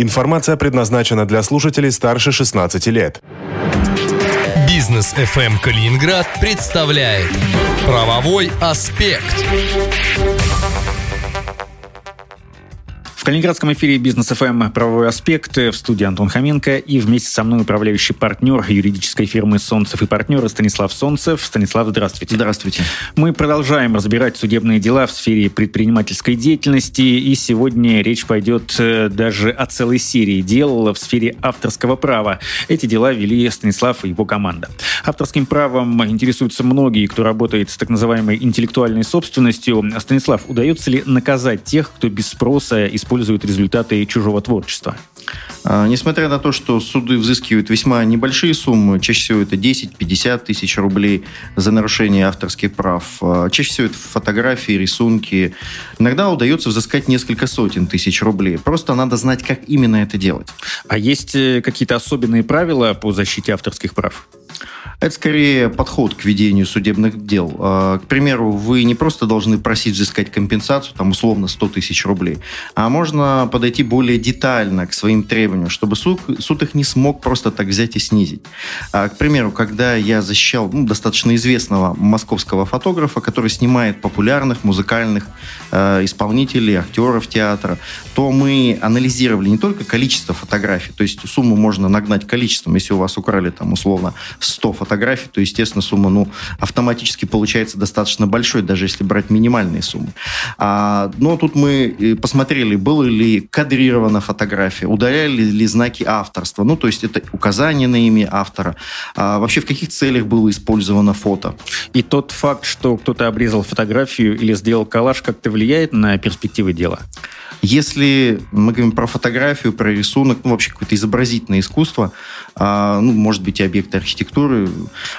Информация предназначена для слушателей старше 16 лет. Бизнес FM Калининград представляет правовой аспект. В Калининградском эфире «Бизнес ФМ. Правовой аспект» в студии Антон Хоменко и вместе со мной управляющий партнер юридической фирмы «Солнцев и партнеры» Станислав Солнцев. Станислав, здравствуйте. Здравствуйте. Мы продолжаем разбирать судебные дела в сфере предпринимательской деятельности, и сегодня речь пойдет э, даже о целой серии дел в сфере авторского права. Эти дела вели Станислав и его команда. Авторским правом интересуются многие, кто работает с так называемой интеллектуальной собственностью. Станислав, удается ли наказать тех, кто без спроса использует используют результаты чужого творчества? А, несмотря на то, что суды взыскивают весьма небольшие суммы, чаще всего это 10-50 тысяч рублей за нарушение авторских прав, а, чаще всего это фотографии, рисунки, иногда удается взыскать несколько сотен тысяч рублей. Просто надо знать, как именно это делать. А есть э, какие-то особенные правила по защите авторских прав? Это скорее подход к ведению судебных дел. А, к примеру, вы не просто должны просить взыскать компенсацию, там условно 100 тысяч рублей, а можно подойти более детально к своим требованиям, чтобы суд, суд их не смог просто так взять и снизить. А, к примеру, когда я защищал ну, достаточно известного московского фотографа, который снимает популярных музыкальных э, исполнителей, актеров театра, то мы анализировали не только количество фотографий, то есть сумму можно нагнать количеством, если у вас украли там условно 100 фотографий, фотографий, то, естественно, сумма ну, автоматически получается достаточно большой, даже если брать минимальные суммы. А, но тут мы посмотрели, была ли кадрирована фотография, удаляли ли знаки авторства, ну, то есть это указание на имя автора, а вообще в каких целях было использовано фото. И тот факт, что кто-то обрезал фотографию или сделал коллаж, как-то влияет на перспективы дела? Если мы говорим про фотографию, про рисунок, ну, вообще какое-то изобразительное искусство, а, ну, может быть, и объекты архитектуры,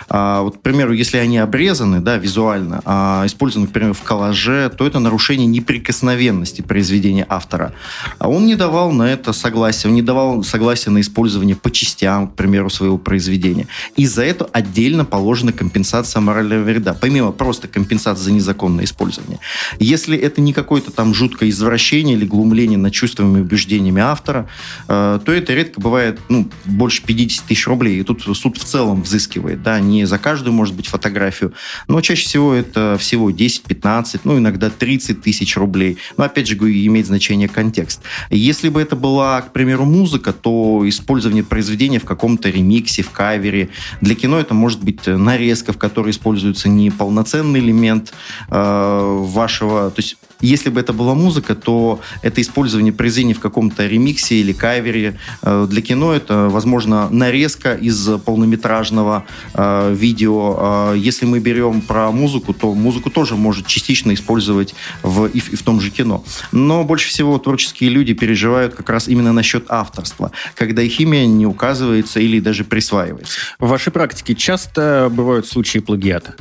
а, вот, к примеру, если они обрезаны, да, визуально, а, использованы, к примеру, в коллаже, то это нарушение неприкосновенности произведения автора. А он не давал на это согласия, он не давал согласия на использование по частям, к примеру, своего произведения. И за это отдельно положена компенсация морального вреда, помимо просто компенсации за незаконное использование. Если это не какое-то там жуткое извращение или глумление над чувствами и убеждениями автора, э, то это редко бывает ну, больше 50 тысяч рублей. И тут суд в целом взыскивает, да, не за каждую, может быть, фотографию, но чаще всего это всего 10-15, ну, иногда 30 тысяч рублей. Но, опять же, имеет значение контекст. Если бы это была, к примеру, музыка, то использование произведения в каком-то ремиксе, в кавере. Для кино это может быть нарезка, в которой используется не полноценный элемент э, вашего... То есть если бы это была музыка, то это использование произведения в каком-то ремиксе или кавере. Э, для кино это, возможно, нарезка из полнометражного э, видео. Э, если мы берем про музыку, то музыку тоже может частично использовать в, и, в, и в том же кино. Но больше всего творческие люди переживают как раз именно насчет авторства, когда их имя не указывается или даже присваивается. В вашей практике часто бывают случаи плагиата?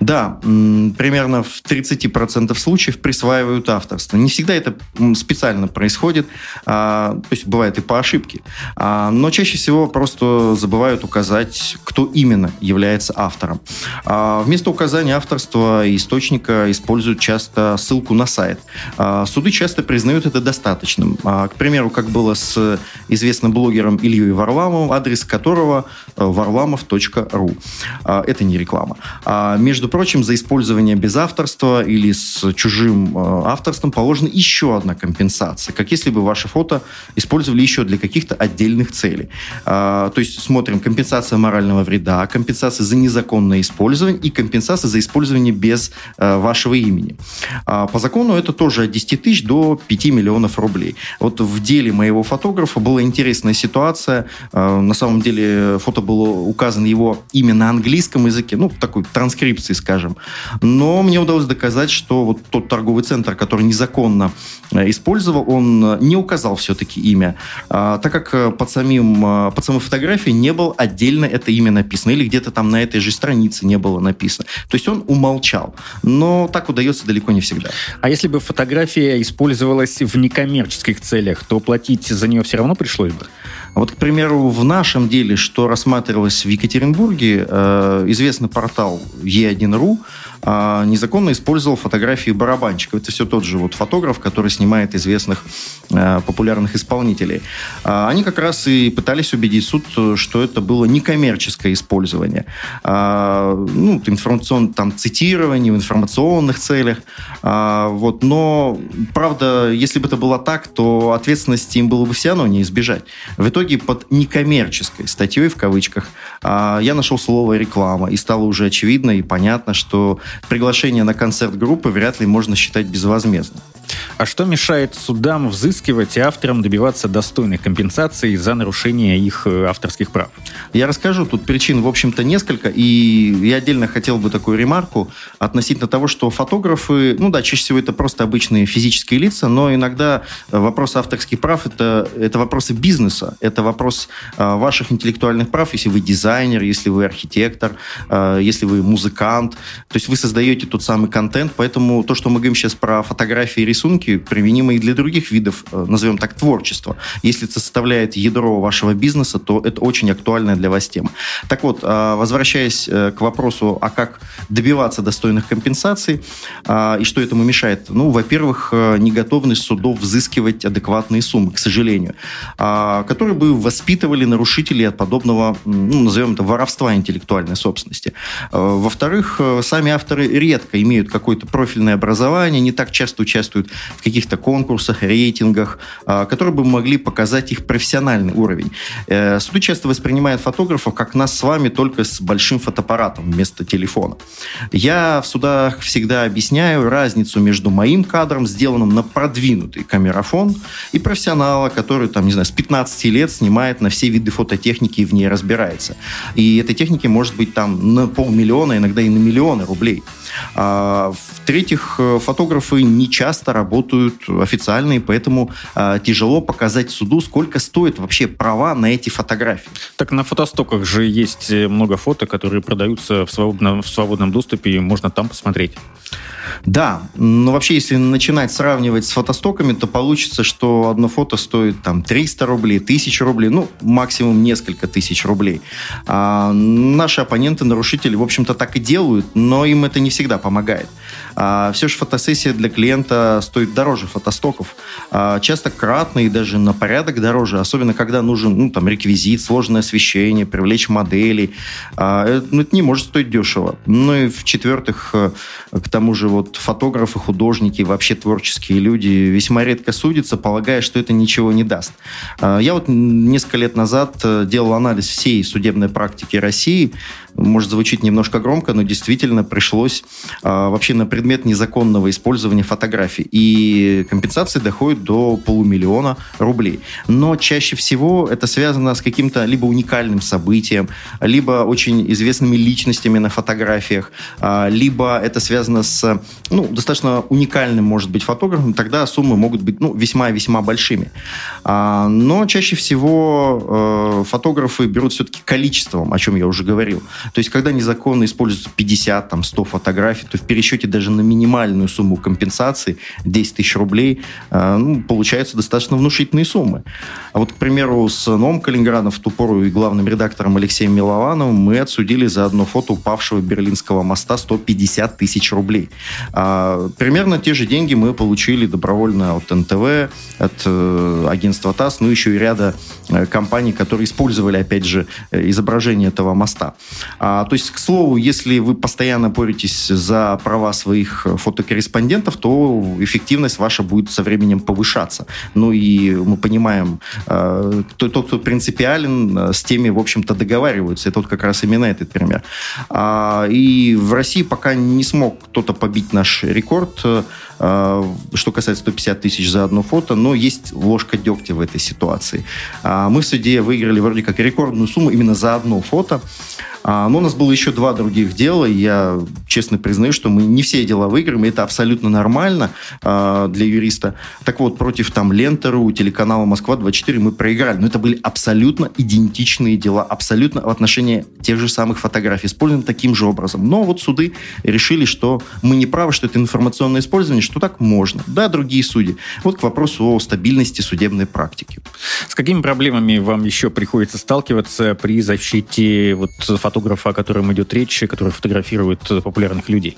Да, примерно в 30% случаев присваивают авторство. Не всегда это специально происходит, а, то есть бывает и по ошибке. А, но чаще всего просто забывают указать, кто именно является автором. А, вместо указания авторства источника используют часто ссылку на сайт. Суды часто признают это достаточным. К примеру, как было с известным блогером Ильей Варламовым, адрес которого э, varlamov.ru. Это не реклама. Между прочим, за использование без авторства или с чужим э, авторством положена еще одна компенсация, как если бы ваше фото использовали еще для каких-то отдельных целей. А, то есть смотрим компенсация морального вреда, компенсация за незаконное использование и компенсация за использование без э, вашего имени. А, по закону это тоже от 10 тысяч до 5 миллионов рублей. Вот в деле моего фотографа была интересная ситуация. А, на самом деле фото было указано его имя на английском языке, ну, такой транскрипции, скажем. Но мне удалось доказать, что вот тот торговый центр, который незаконно э, использовал, он э, не указал все-таки имя, а, так как э, под, самим, под самой фотографией не было отдельно это имя написано, или где-то там на этой же странице не было написано. То есть он умолчал. Но так удается далеко не всегда. А если бы фотография использовалась в некоммерческих целях, то платить за нее все равно пришлось бы? Вот, к примеру, в нашем деле, что рассматривалось в Екатеринбурге, известный портал E1.ru а, незаконно использовал фотографии барабанщиков. Это все тот же вот фотограф, который снимает известных а, популярных исполнителей. А, они как раз и пытались убедить суд, что это было некоммерческое использование. Ну, информационное там цитирование в информационных целях. Вот. Но, правда, если бы это было так, то ответственности им было бы все равно не избежать. В итоге под некоммерческой статьей, в кавычках, я нашел слово «реклама», и стало уже очевидно и понятно, что приглашение на концерт группы вряд ли можно считать безвозмездным. А что мешает судам взыскивать и авторам добиваться достойных компенсаций за нарушение их э, авторских прав? Я расскажу. Тут причин, в общем-то, несколько. И я отдельно хотел бы такую ремарку относительно того, что фотографы, ну да, чаще всего это просто обычные физические лица, но иногда вопрос авторских прав это, это вопросы бизнеса, это вопрос э, ваших интеллектуальных прав, если вы дизайнер, если вы архитектор, э, если вы музыкант. То есть вы создаете тот самый контент, поэтому то, что мы говорим сейчас про фотографии и рисунки, применимо и для других видов, э, назовем так, творчества. Если это составляет ядро вашего бизнеса, то это очень актуальная для вас тема. Так вот, э, возвращаясь э, к вопросу, а как добиваться достойных компенсаций и что этому мешает? Ну, во-первых, неготовность судов взыскивать адекватные суммы, к сожалению, которые бы воспитывали нарушителей от подобного, ну, назовем это, воровства интеллектуальной собственности. Во-вторых, сами авторы редко имеют какое-то профильное образование, не так часто участвуют в каких-то конкурсах, рейтингах, а, которые бы могли показать их профессиональный уровень. Э, суды часто воспринимают фотографов как нас с вами только с большим фотоаппаратом вместо телефона. Я в судах всегда объясняю разницу между моим кадром, сделанным на продвинутый камерафон, и профессионала, который, там, не знаю, с 15 лет снимает на все виды фототехники и в ней разбирается. И этой техники может быть там на полмиллиона, иногда и на миллионы рублей. А, в-третьих, э, фотографы не часто работают официально, и поэтому а, тяжело показать суду, сколько стоит вообще права на эти фотографии. Так на фотостоках же есть э, много фото, которые продаются в свободном, в свободном доступе, и можно там посмотреть. Да, но вообще, если начинать сравнивать с фотостоками, то получится, что одно фото стоит там 300 рублей, 1000 рублей, ну, максимум несколько тысяч рублей. А наши оппоненты, нарушители, в общем-то, так и делают, но им это не всегда помогает. А все же фотосессия для клиента стоит дороже фотостоков. А часто кратно и даже на порядок дороже, особенно когда нужен ну, там, реквизит, сложное освещение, привлечь моделей. А, это, ну, это не может стоить дешево. Ну и в-четвертых, э, к тому же вот фотографы, художники, вообще творческие люди весьма редко судятся, полагая, что это ничего не даст. А, я вот несколько лет назад э, делал анализ всей судебной практики России, может звучить немножко громко, но действительно пришлось вообще на предмет незаконного использования фотографий. И компенсации доходят до полумиллиона рублей. Но чаще всего это связано с каким-то либо уникальным событием, либо очень известными личностями на фотографиях, а, либо это связано с ну, достаточно уникальным, может быть, фотографом, тогда суммы могут быть ну, весьма-весьма большими. А, но чаще всего э, фотографы берут все-таки количеством, о чем я уже говорил. То есть, когда незаконно используются 50, там, 100 фотографий, то в пересчете даже на минимальную сумму компенсации, 10 тысяч рублей, э, ну, получаются достаточно внушительные суммы. А вот, к примеру, с Новым Калининградом в ту пору и главным редактором Алексеем Миловановым мы отсудили за одно фото упавшего Берлинского моста 150 тысяч рублей. А, примерно те же деньги мы получили добровольно от НТВ, от э, агентства ТАСС, ну еще и ряда э, компаний, которые использовали, опять же, э, изображение этого моста. А, то есть, к слову, если вы постоянно боретесь за права своих фотокорреспондентов, то эффективность ваша будет со временем повышаться. Ну и мы понимаем, э, кто, тот, кто принципиален, э, с теми, в общем-то, договариваются. Это вот как раз именно этот пример. А, и в России пока не смог кто-то побить наш рекорд э, что касается 150 тысяч за одно фото, но есть ложка дегтя в этой ситуации. А, мы в суде выиграли вроде как рекордную сумму именно за одно фото. А, но у нас было еще два других дела, я честно признаю, что мы не все дела выиграем, это абсолютно нормально для юриста. Так вот, против там Лентеру, телеканала Москва-24 мы проиграли, но это были абсолютно идентичные дела, абсолютно в отношении тех же самых фотографий, использованы таким же образом. Но вот суды решили, что мы не правы, что это информационное использование, что так можно. Да, другие судьи. Вот к вопросу о стабильности судебной практики. С какими проблемами вам еще приходится сталкиваться при защите вот, фотографии фотографа, о котором идет речь, который фотографирует популярных людей?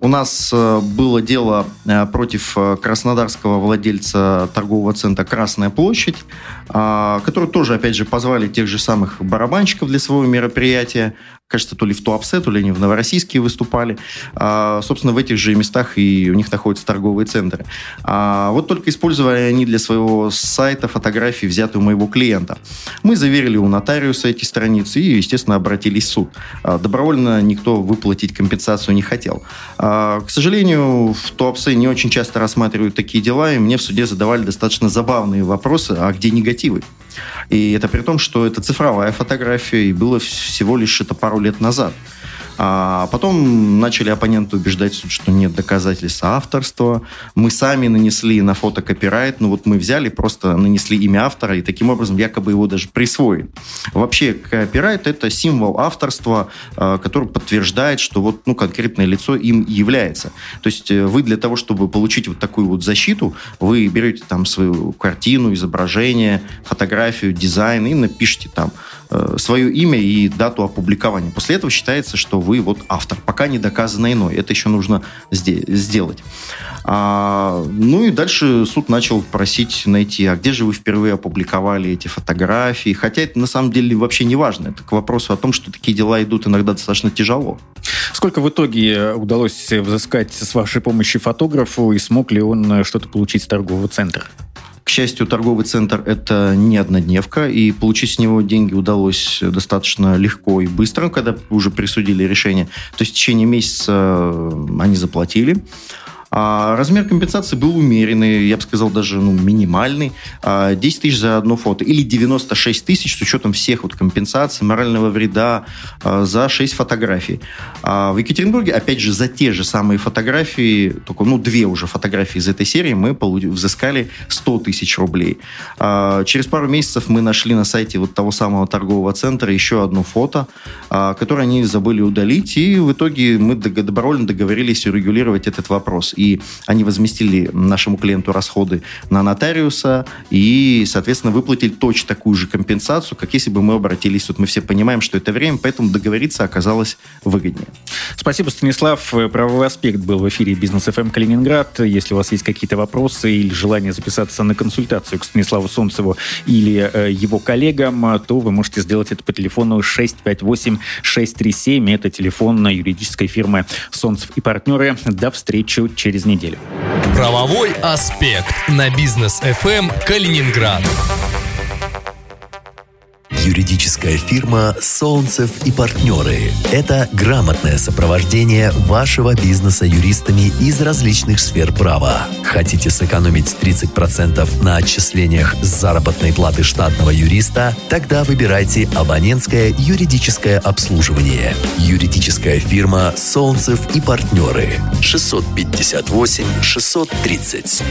У нас э, было дело э, против э, краснодарского владельца торгового центра «Красная площадь», а, который тоже, опять же, позвали тех же самых барабанщиков для своего мероприятия кажется, то ли в Туапсе, то ли они в Новороссийске выступали. А, собственно, в этих же местах и у них находятся торговые центры. А, вот только использовали они для своего сайта фотографии, взятые у моего клиента. Мы заверили у нотариуса эти страницы и, естественно, обратились в суд. А, добровольно никто выплатить компенсацию не хотел. А, к сожалению, в Туапсе не очень часто рассматривают такие дела, и мне в суде задавали достаточно забавные вопросы, а где негативы? И это при том, что это цифровая фотография, и было всего лишь это пару лет назад. А потом начали оппоненты убеждать что нет доказательств авторства. Мы сами нанесли на фото копирайт, но вот мы взяли, просто нанесли имя автора, и таким образом якобы его даже присвоили. Вообще, копирайт – это символ авторства, а, который подтверждает, что вот ну, конкретное лицо им является. То есть э, вы для того, чтобы получить вот такую вот защиту, вы берете там свою картину, изображение, фотографию, дизайн и напишите там Э, свое имя и дату опубликования. После этого считается, что вы вот автор, пока не доказано иное. Это еще нужно сделать. А, ну и дальше суд начал просить найти, а где же вы впервые опубликовали эти фотографии. Хотя это на самом деле вообще не важно. Это к вопросу о том, что такие дела идут иногда достаточно тяжело. Сколько в итоге удалось взыскать с вашей помощью фотографу и смог ли он что-то получить с торгового центра? К счастью, торговый центр – это не однодневка, и получить с него деньги удалось достаточно легко и быстро, когда уже присудили решение. То есть в течение месяца они заплатили. А размер компенсации был умеренный, я бы сказал, даже ну, минимальный. 10 а, тысяч за одно фото. Или 96 тысяч с учетом всех вот компенсаций, морального вреда а, за 6 фотографий. А в Екатеринбурге, опять же, за те же самые фотографии, только, ну, две уже фотографии из этой серии, мы взыскали 100 тысяч рублей. Через пару месяцев мы нашли на сайте вот того самого торгового центра еще одно фото, которое они забыли удалить, и в итоге мы добровольно договорились урегулировать этот вопрос и они возместили нашему клиенту расходы на нотариуса и, соответственно, выплатили точно такую же компенсацию, как если бы мы обратились. Тут мы все понимаем, что это время, поэтому договориться оказалось выгоднее. Спасибо, Станислав. Правовой аспект был в эфире Бизнес ФМ эм Калининград. Если у вас есть какие-то вопросы или желание записаться на консультацию к Станиславу Солнцеву или э, его коллегам, то вы можете сделать это по телефону 658-637. Это телефон юридической фирмы «Солнцев и партнеры». До встречи через через неделю. Правовой аспект на бизнес FM Калининград. Юридическая фирма «Солнцев и партнеры» – это грамотное сопровождение вашего бизнеса юристами из различных сфер права. Хотите сэкономить 30% на отчислениях с заработной платы штатного юриста? Тогда выбирайте абонентское юридическое обслуживание. Юридическая фирма «Солнцев и партнеры» 658 630.